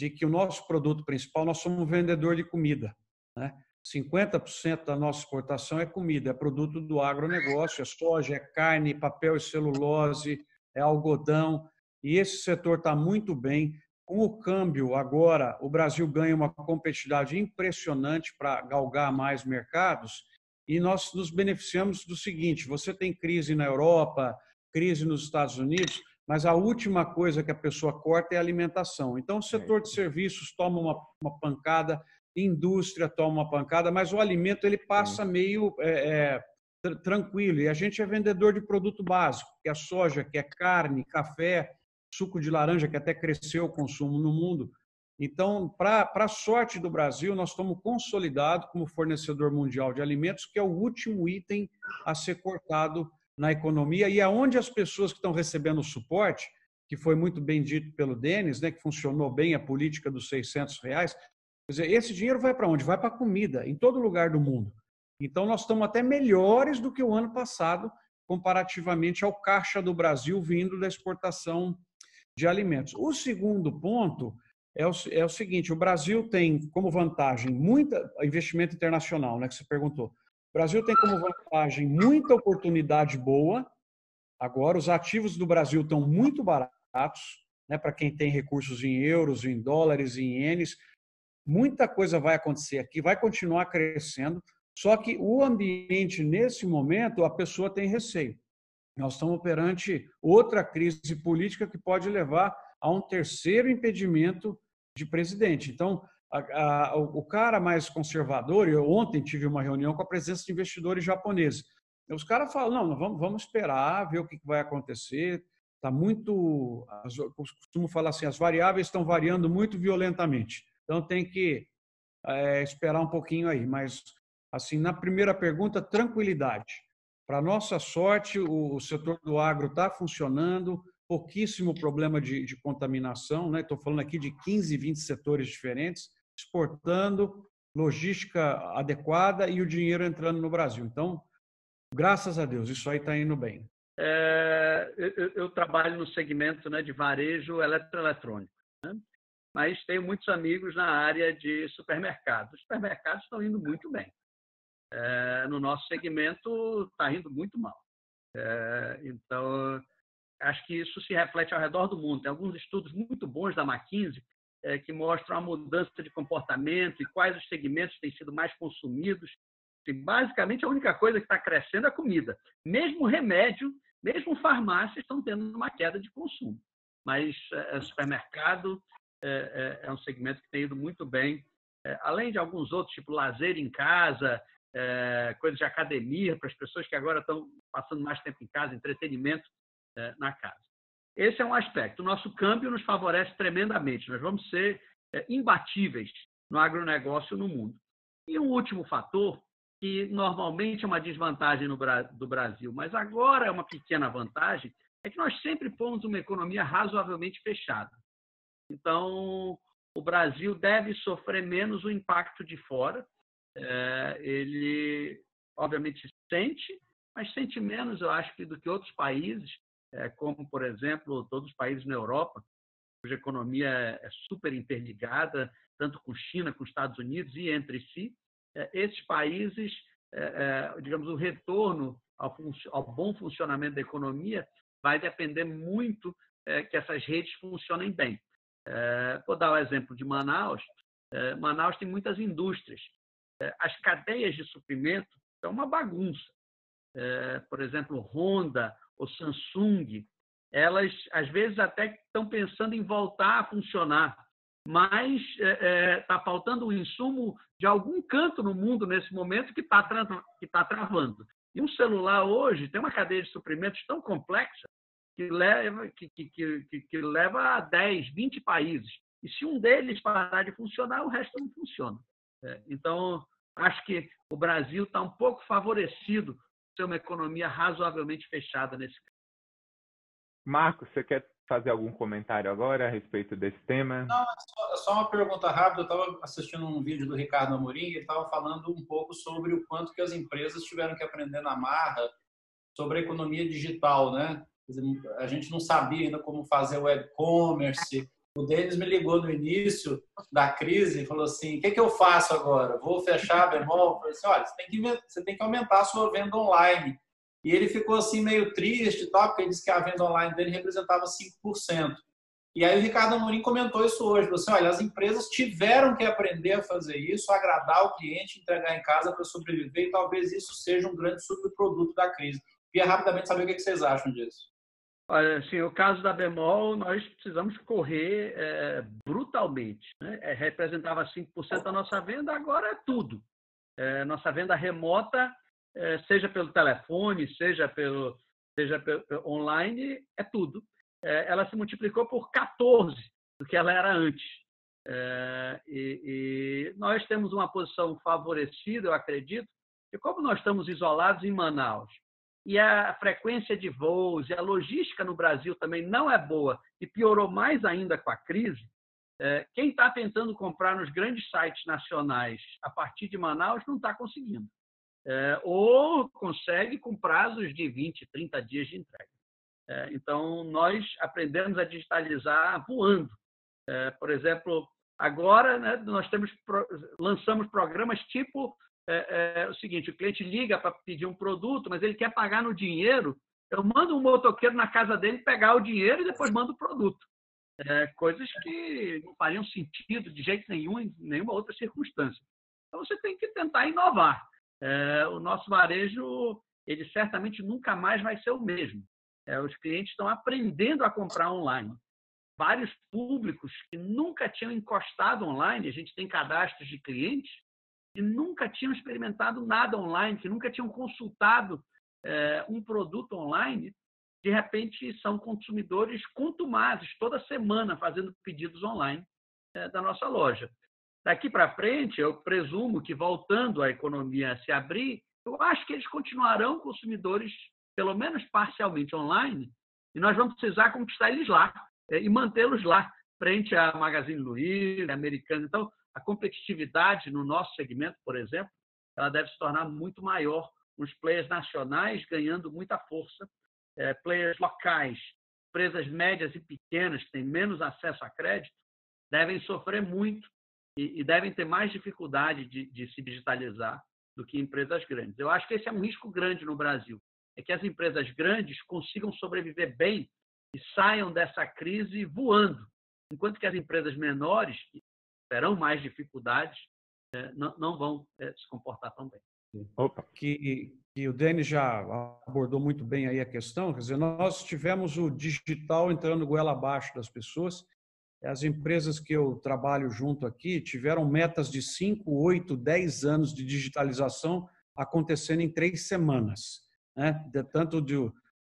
de que o nosso produto principal, nós somos um vendedor de comida, né? 50% da nossa exportação é comida, é produto do agronegócio, é soja, é carne, papel e celulose, é algodão, e esse setor está muito bem. Com o câmbio agora, o Brasil ganha uma competitividade impressionante para galgar mais mercados e nós nos beneficiamos do seguinte: você tem crise na Europa, crise nos Estados Unidos, mas a última coisa que a pessoa corta é a alimentação. Então, o setor de serviços toma uma, uma pancada, indústria toma uma pancada, mas o alimento ele passa meio é, é, tranquilo. E a gente é vendedor de produto básico, que é soja, que é carne, café, suco de laranja, que até cresceu o consumo no mundo. Então, para a sorte do Brasil, nós estamos consolidados como fornecedor mundial de alimentos, que é o último item a ser cortado na economia e aonde as pessoas que estão recebendo o suporte, que foi muito bem dito pelo Denis, né, que funcionou bem a política dos 600 reais, quer dizer, esse dinheiro vai para onde? Vai para comida, em todo lugar do mundo. Então, nós estamos até melhores do que o ano passado, comparativamente ao caixa do Brasil vindo da exportação de alimentos. O segundo ponto é o, é o seguinte: o Brasil tem como vantagem muita investimento internacional, né? Que você perguntou. O Brasil tem como vantagem muita oportunidade boa. Agora, os ativos do Brasil estão muito baratos, né? Para quem tem recursos em euros, em dólares, em ienes, muita coisa vai acontecer aqui, vai continuar crescendo. Só que o ambiente nesse momento, a pessoa tem receio. Nós estamos perante outra crise política que pode levar a um terceiro impedimento de presidente. Então, a, a, o cara mais conservador, eu ontem tive uma reunião com a presença de investidores japoneses. Os caras falam, não, vamos, vamos esperar, ver o que vai acontecer. Está muito, eu costumo falar assim, as variáveis estão variando muito violentamente. Então tem que é, esperar um pouquinho aí. Mas, assim, na primeira pergunta, tranquilidade. Para nossa sorte, o, setor do agro está funcionando, pouquíssimo problema de, de contaminação, né? Estou falando aqui de 15, 20 setores diferentes, exportando, logística adequada e o dinheiro entrando no Brasil. Então, graças a Deus, isso aí está indo bem. É, eu, eu, trabalho no segmento né, de varejo eletroeletrônico, né? mas tenho muitos amigos na área de supermercados. Os supermercados estão indo muito bem é, no nosso segmento está indo muito mal. É, então, acho que isso se reflete ao redor do mundo. Tem alguns estudos muito bons da McKinsey é, que mostram a mudança de comportamento e quais os segmentos têm sido mais consumidos. E, basicamente, a única coisa que está crescendo é a comida. Mesmo remédio, mesmo farmácia estão tendo uma queda de consumo. Mas é, supermercado é, é, é, um segmento que tem ido muito bem. É, além de alguns outros, tipo lazer em casa, é, coisas de academia para as pessoas que agora estão passando mais tempo em casa, entretenimento é, na casa. Esse é um aspecto. O nosso câmbio nos favorece tremendamente. Nós vamos ser é, imbatíveis no agronegócio no mundo. E um último fator, que normalmente é uma desvantagem no, do Brasil, mas agora é uma pequena vantagem, é que nós sempre fomos uma economia razoavelmente fechada. Então, o Brasil deve sofrer menos o impacto de fora. É, ele, obviamente, sente, mas sente menos, eu acho, do que outros países, é, como, por exemplo, todos os países na Europa, cuja economia é super interligada, tanto com China, com Estados Unidos e entre si. É, esses países, é, é, digamos, o retorno ao, ao bom funcionamento da economia vai depender muito que essas redes funcionem bem. Vou dar o exemplo de Manaus. Manaus tem muitas indústrias. As cadeias de suprimento são uma bagunça. Por exemplo, Honda ou Samsung, elas às vezes até estão pensando em voltar a funcionar, mas está é, é tá faltando um insumo de algum canto no mundo nesse momento que está que tá travando. E um celular hoje tem uma cadeia de suprimentos tão complexa que leva, que, que, que, que leva a 10, 20 países. E se um deles parar de funcionar, o resto não funciona. É, então, acho que o Brasil está um pouco favorecido por ser uma economia razoavelmente fechada nesse caso. Marcos, você quer fazer algum comentário agora a respeito desse tema? Não, é só, uma pergunta rápida. Eu estava assistindo um vídeo do Ricardo Amorim e ele estava falando um pouco sobre o quanto que as empresas tiveram que aprender na marra sobre a economia digital, né? A gente não sabia ainda como fazer o e-commerce. O Denis me ligou no início da crise e falou assim: o que, que eu faço agora? Vou fechar bemol? Eu falei assim: olha, você tem, que, você tem que aumentar a sua venda online. E ele ficou assim meio triste e porque ele disse que a venda online dele representava 5%. E aí o Ricardo Amorim comentou isso hoje, falou assim, olha, as empresas tiveram que aprender a fazer isso, agradar o cliente, entregar em casa para sobreviver, e talvez isso seja um grande subproduto da crise. Queria rapidamente saber o que vocês acham disso. Olha, assim, o caso da Bemol, nós precisamos correr é, brutalmente. Né? É, representava 5% da nossa venda, agora é tudo. É, nossa venda remota é, seja pelo telefone, seja pelo, seja pelo, online, é tudo. É, ela se multiplicou por 14 do que ela era antes. É, e, e, nós temos uma posição favorecida, eu acredito, e como nós estamos isolados em Manaus e a frequência de voos e a logística no Brasil também não é boa e piorou mais ainda com a crise, é, quem está tentando comprar nos grandes sites nacionais a partir de Manaus não está conseguindo é, ou consegue com prazos de 20, 30 dias de entrega. É, então, nós aprendemos a digitalizar voando. Por exemplo, agora né, nós temos, lançamos programas tipo é, é, o seguinte: o cliente liga para pedir um produto, mas ele quer pagar no dinheiro. Eu mando um motoqueiro na casa dele pegar o dinheiro e depois mando o produto. É, coisas que não fariam sentido de jeito nenhum em nenhuma outra circunstância. Então você tem que tentar inovar é, o nosso varejo ele certamente nunca mais vai ser o mesmo. É, os clientes estão aprendendo a comprar online. Vários públicos que nunca tinham encostado online, a gente tem cadastros de clientes que nunca tinham experimentado nada online, que nunca tinham consultado é, um produto online, de repente são consumidores contumazes, toda semana fazendo pedidos online é, da nossa loja. Daqui para frente, eu presumo que, voltando a economia a se abrir, eu acho que eles continuarão consumidores, pelo menos parcialmente online, e nós vamos precisar conquistar eles lá é, e mantê-los lá, frente à Magazine Luiza, Americana. Então, a competitividade no nosso segmento, por exemplo, ela deve se tornar muito maior, os players nacionais ganhando muita força, é, players locais, empresas médias e pequenas que têm menos acesso a crédito, devem sofrer muito e, e devem ter mais dificuldade de, de se digitalizar do que empresas grandes. Eu acho que esse é um risco grande no Brasil, é que as empresas grandes consigam sobreviver bem e saiam dessa crise voando, enquanto que as empresas menores, terão mais dificuldades, é, não, não vão é, se comportar tão bem. Opa. Que, que o Denis já abordou muito bem aí a questão, quer dizer, nós tivemos o digital entrando goela abaixo das pessoas as empresas que eu trabalho junto aqui tiveram metas de 5, 8, 10 anos de digitalização acontecendo em três semanas. Né? Tanto de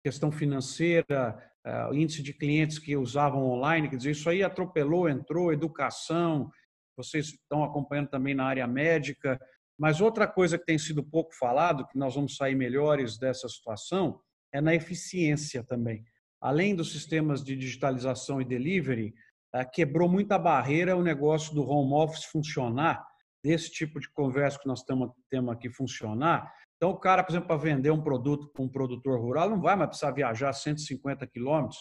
questão financeira, uh, índice de clientes que usavam online, quer dizer, isso aí atropelou, entrou, educação, vocês estão acompanhando também na área médica, Mas outra coisa que tem sido pouco falado, que nós vamos sair melhores dessa situação, é na eficiência também. Além dos sistemas de digitalização e delivery, eh, quebrou muita barreira o negócio do home office funcionar, desse tipo de conversa que nós temos, aqui funcionar. Então, o cara, por exemplo, para vender um produto para um produtor rural, não vai mais precisar viajar 150 quilômetros,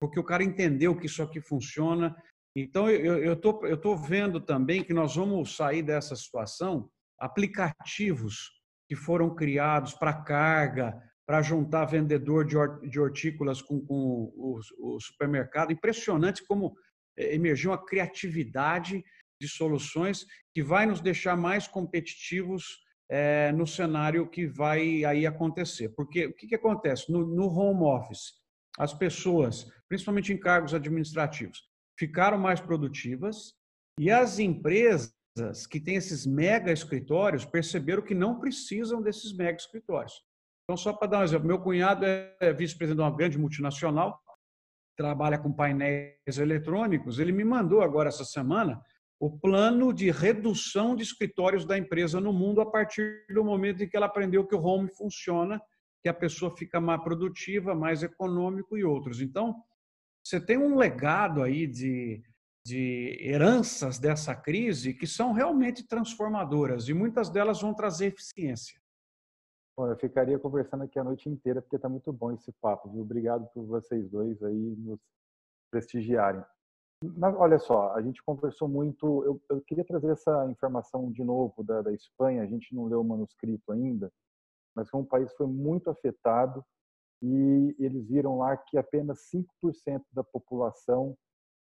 porque o cara entendeu que isso aqui funciona. Então, eu estou eu tô vendo também que nós vamos sair dessa situação aplicativos que foram criados para carga, para juntar vendedor de hortícolas com, com o, o, supermercado. Impressionante como é, emergiu uma criatividade de soluções que vai nos deixar mais competitivos é, no cenário que vai aí acontecer. Porque o que, que acontece? No, no home office, as pessoas, principalmente em cargos administrativos, ficaram mais produtivas e as empresas que têm esses mega escritórios perceberam que não precisam desses mega escritórios. Então, só para dar um exemplo, meu cunhado é vice-presidente de uma grande multinacional, trabalha com painéis eletrônicos. Ele me mandou agora essa semana o plano de redução de escritórios da empresa no mundo a partir do momento em que ela aprendeu que o home funciona, que a pessoa fica mais produtiva, mais econômico e outros. Então, você tem um legado aí de, de heranças dessa crise que são realmente transformadoras e muitas delas vão trazer eficiência. Bom, eu ficaria conversando aqui a noite inteira, porque está muito bom esse papo, viu? Obrigado por vocês dois aí nos prestigiarem. Olha só, a gente conversou muito. Eu, eu, queria trazer essa informação de novo da, da Espanha. A gente não leu o manuscrito ainda, mas foi um país foi muito afetado e eles viram lá que apenas 5% da população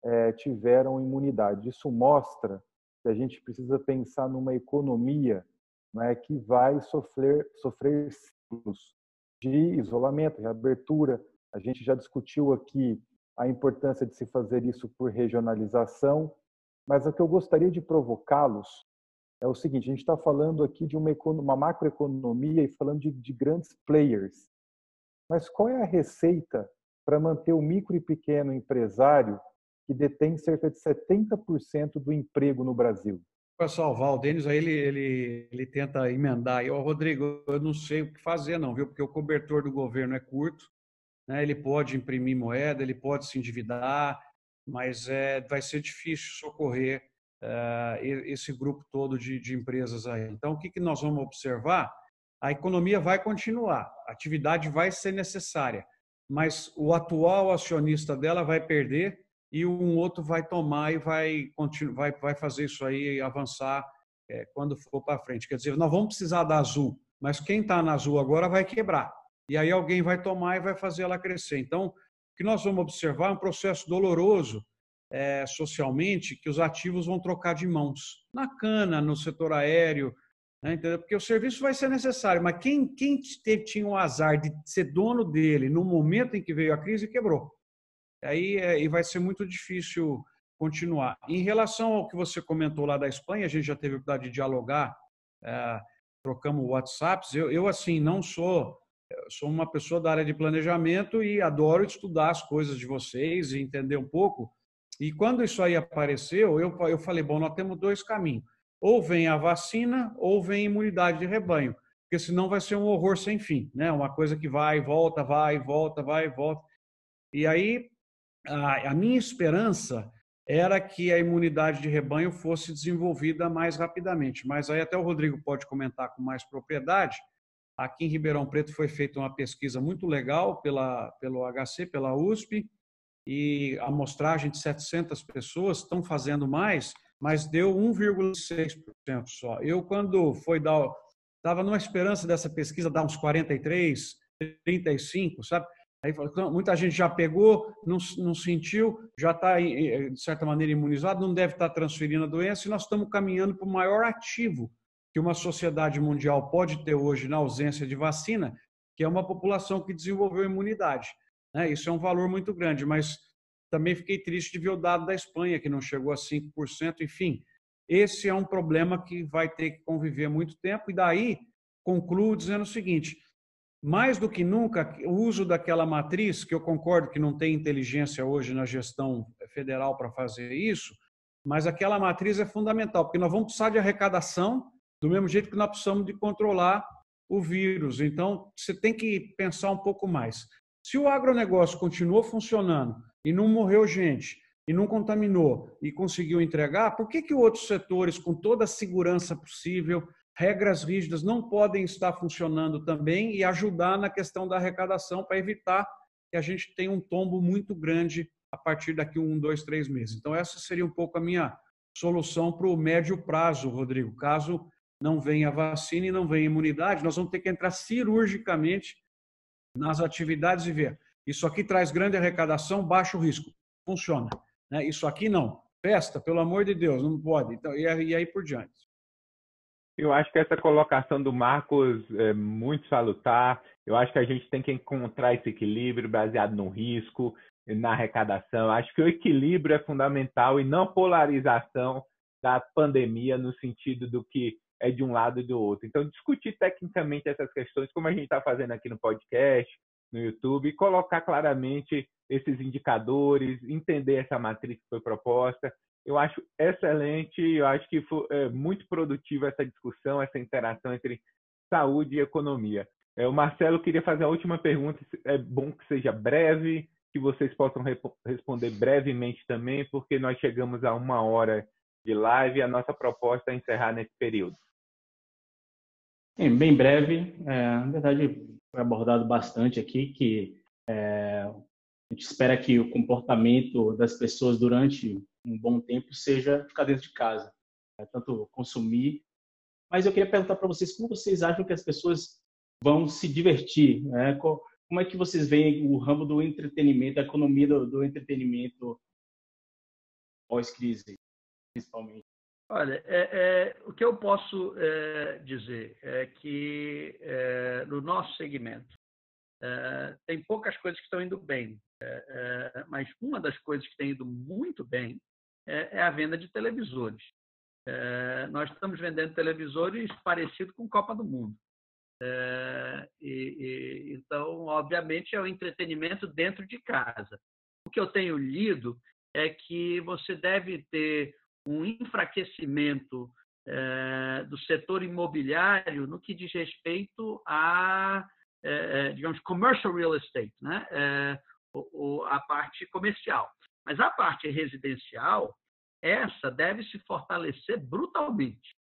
é, tiveram imunidade. Isso mostra que a gente precisa pensar numa economia né, que vai sofrer, sofrer ciclos de isolamento, reabertura. A gente já discutiu aqui a importância de se fazer isso por regionalização, mas o que eu gostaria de provocá-los é o seguinte: a gente está falando aqui de uma, uma macroeconomia e falando de, de grandes players, mas qual é a receita para manter o micro e pequeno empresário que detém cerca de 70% do emprego no Brasil? salvar o Denis, aí ele, ele, ele tenta emendar. E, oh, Rodrigo, eu não sei o que fazer, não, viu? Porque o cobertor do governo é curto, né? ele pode imprimir moeda, ele pode se endividar, mas é, vai ser difícil socorrer uh, esse grupo todo de, de empresas aí. Então, o que, que nós vamos observar? A economia vai continuar, a atividade vai ser necessária, mas o atual acionista dela vai perder e um outro vai tomar e vai, vai, vai fazer isso aí avançar é, quando for para frente. Quer dizer, nós vamos precisar da Azul, mas quem está na Azul agora vai quebrar. E aí alguém vai tomar e vai fazer ela crescer. Então, o que nós vamos observar é um processo doloroso é, socialmente, que os ativos vão trocar de mãos. Na cana, no setor aéreo, né, entendeu? porque o serviço vai ser necessário, mas quem, quem tinha o azar de ser dono dele no momento em que veio a crise, quebrou aí é, e vai ser muito difícil continuar. Em relação ao que você comentou lá da Espanha, a gente já teve a oportunidade de dialogar, é, trocamos WhatsApps. Eu, eu, assim, não sou, sou uma pessoa da área de planejamento e adoro estudar as coisas de vocês e entender um pouco. E quando isso aí apareceu, eu, eu falei, bom, nós temos dois caminhos. Ou vem a vacina, ou vem a imunidade de rebanho. Porque senão vai ser um horror sem fim, né? Uma coisa que vai volta, vai volta, vai volta. E aí a, a minha esperança era que a imunidade de rebanho fosse desenvolvida mais rapidamente. Mas aí até o Rodrigo pode comentar com mais propriedade. Aqui em Ribeirão Preto foi feita uma pesquisa muito legal pela, pelo HC, pela USP, e a amostragem de 700 pessoas estão fazendo mais, mas deu 1,6% só. Eu, quando foi dar. Estava numa esperança dessa pesquisa dar uns 43, 35, sabe? Aí muita gente já pegou, não, não sentiu, já está, de certa maneira, imunizado, não deve estar tá transferindo a doença, e nós estamos caminhando para o maior ativo que uma sociedade mundial pode ter hoje na ausência de vacina, que é uma população que desenvolveu imunidade. Né? Isso é um valor muito grande, mas também fiquei triste de ver o dado da Espanha, que não chegou a 5%. Enfim, esse é um problema que vai ter que conviver muito tempo, e daí concluo dizendo o seguinte: mais do que nunca, o uso daquela matriz, que eu concordo que não tem inteligência hoje na gestão federal para fazer isso, mas aquela matriz é fundamental, porque nós vamos precisar de arrecadação do mesmo jeito que nós precisamos de controlar o vírus. Então, você tem que pensar um pouco mais. Se o agronegócio continuou funcionando e não morreu gente, e não contaminou e conseguiu entregar, por que, que outros setores, com toda a segurança possível, regras rígidas, não podem estar funcionando também e ajudar na questão da arrecadação para evitar que a gente tenha um tombo muito grande a partir daqui um, dois, três meses? Então, essa seria um pouco a minha solução para o médio prazo, Rodrigo. Caso não venha vacina e não venha imunidade, nós vamos ter que entrar cirurgicamente nas atividades e ver. Isso aqui traz grande arrecadação, baixo risco. Funciona. Né? Isso aqui não. Festa, pelo amor de Deus, não pode. Então, e aí por diante. Eu acho que essa colocação do Marcos é muito salutar. Eu acho que a gente tem que encontrar esse equilíbrio baseado no risco, na arrecadação. Acho que o equilíbrio é fundamental e não polarização da pandemia no sentido do que é de um lado e do outro. Então, discutir tecnicamente essas questões, como a gente está fazendo aqui no podcast, no YouTube, e colocar claramente esses indicadores, entender essa matriz que foi proposta. Eu acho excelente, eu acho que foi é, muito produtiva essa discussão, essa interação entre saúde e economia. É, o Marcelo queria fazer a última pergunta, é bom que seja breve, que vocês possam responder brevemente também, porque nós chegamos a uma hora de live e a nossa proposta é encerrar nesse período. bem breve, é, na verdade foi abordado bastante aqui que é, a gente espera que o comportamento das pessoas durante um bom tempo seja ficar dentro de casa, né? tanto consumir. Mas eu queria perguntar para vocês como vocês acham que as pessoas vão se divertir? Né? Como é que vocês veem o ramo do entretenimento, a economia do, do entretenimento pós-crise, principalmente? Olha, é, é, o que eu posso é, dizer é que é, no nosso segmento é, tem poucas coisas que estão indo bem. É, mas uma das coisas que tem ido muito bem é, a venda de televisores. Nós estamos vendendo televisores parecido com Copa do Mundo. E, e, então, obviamente, é o entretenimento dentro de casa. O que eu tenho lido é que você deve ter um enfraquecimento é, do setor imobiliário no que diz respeito a, digamos, commercial real estate, né? a parte comercial. Mas a parte residencial, essa deve se fortalecer brutalmente.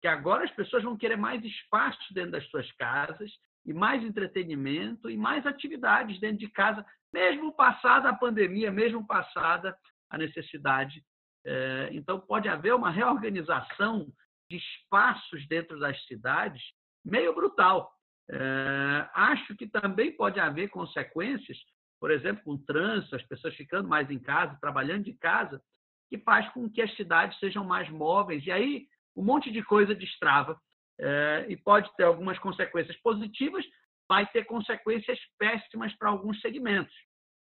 Que agora as pessoas vão querer mais espaço dentro das suas casas e mais entretenimento e mais atividades dentro de casa, mesmo passada a pandemia, mesmo passada a necessidade. É, então, pode haver uma reorganização de espaços dentro das cidades meio brutal. É, acho que também pode haver consequências por exemplo, com o trânsito, as pessoas ficando mais em casa, trabalhando de casa, que faz com que as cidades sejam mais móveis. E aí um monte de coisa destrava é, e pode ter algumas consequências positivas, vai ter consequências péssimas para alguns segmentos.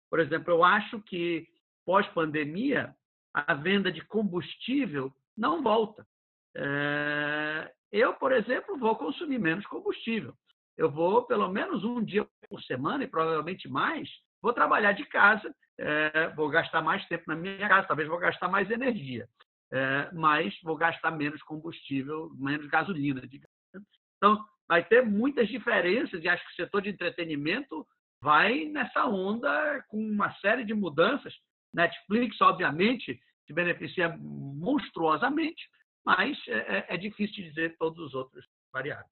Por exemplo, eu acho que pós-pandemia a venda de combustível não volta. É, eu, por exemplo, vou consumir menos combustível. Eu vou pelo menos um dia por semana e provavelmente mais Vou trabalhar de casa, é, vou gastar mais tempo na minha casa, talvez vou gastar mais energia, é, mas vou gastar menos combustível, menos gasolina. Digamos. Então, vai ter muitas diferenças e acho que o setor de entretenimento vai nessa onda com uma série de mudanças. Netflix, obviamente, se beneficia monstruosamente, mas é, é, é difícil dizer todos os outros variáveis.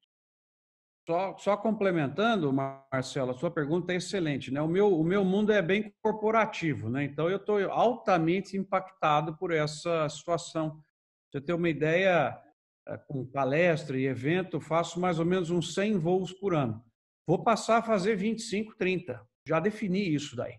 Só, só, complementando, Marcelo, a sua pergunta é excelente. Né? O, meu, o meu mundo é bem corporativo, né? então eu estou altamente impactado por essa situação. Para você ter uma ideia, é, com palestra e evento, faço mais ou menos uns 100 voos por ano. Vou passar a fazer 25, 30. Já defini isso daí.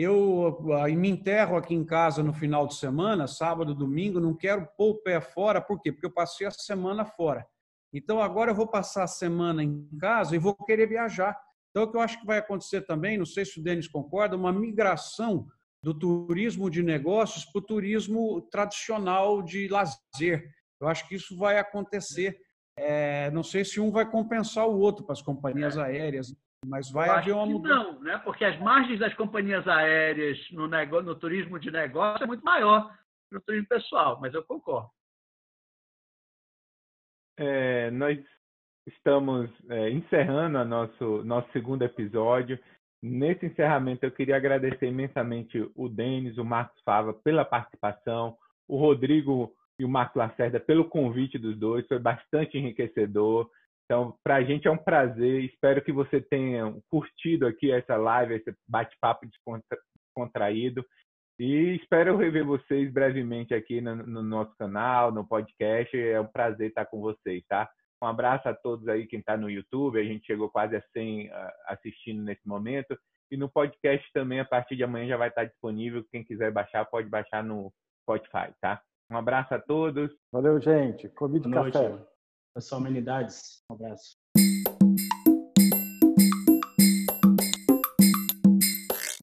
Eu me enterro aqui em casa no final de semana, sábado, domingo, não quero pôr o pé fora, por quê? Porque eu passei a semana fora. Então, agora eu vou passar a semana em casa e vou querer viajar. Então, o que eu acho que vai acontecer também, não sei se o Denis concorda, uma migração do turismo de negócios para o turismo tradicional de lazer. Eu acho que isso vai acontecer. É, não sei se um vai compensar o outro para as companhias é. aéreas, mas vai haver uma mudança. Não, né? porque as margens das companhias aéreas no, negócio, no turismo de negócio é muito maior que no turismo pessoal, mas eu concordo. é, nós estamos é, encerrando nosso, nosso segundo episódio. Nesse encerramento, eu queria agradecer imensamente o Denis, o Marcos Fava pela participação, o Rodrigo e o Marcos Lacerda pelo convite dos dois, foi bastante enriquecedor. Então, para a gente é um prazer. Espero que você tenha curtido aqui essa live, esse bate-papo descontraído. E espero rever vocês brevemente aqui no, no, nosso canal, no podcast. É um prazer estar com vocês, tá? Um abraço a todos aí, quem está no YouTube. A gente chegou quase a 100 uh, assistindo nesse momento. E no podcast também, a partir de amanhã, já vai estar disponível. Quem quiser baixar, pode baixar no Spotify, tá? Um abraço a todos. Valeu, gente. Covid Boa café. Noite. Pessoal, humanidades. Um abraço.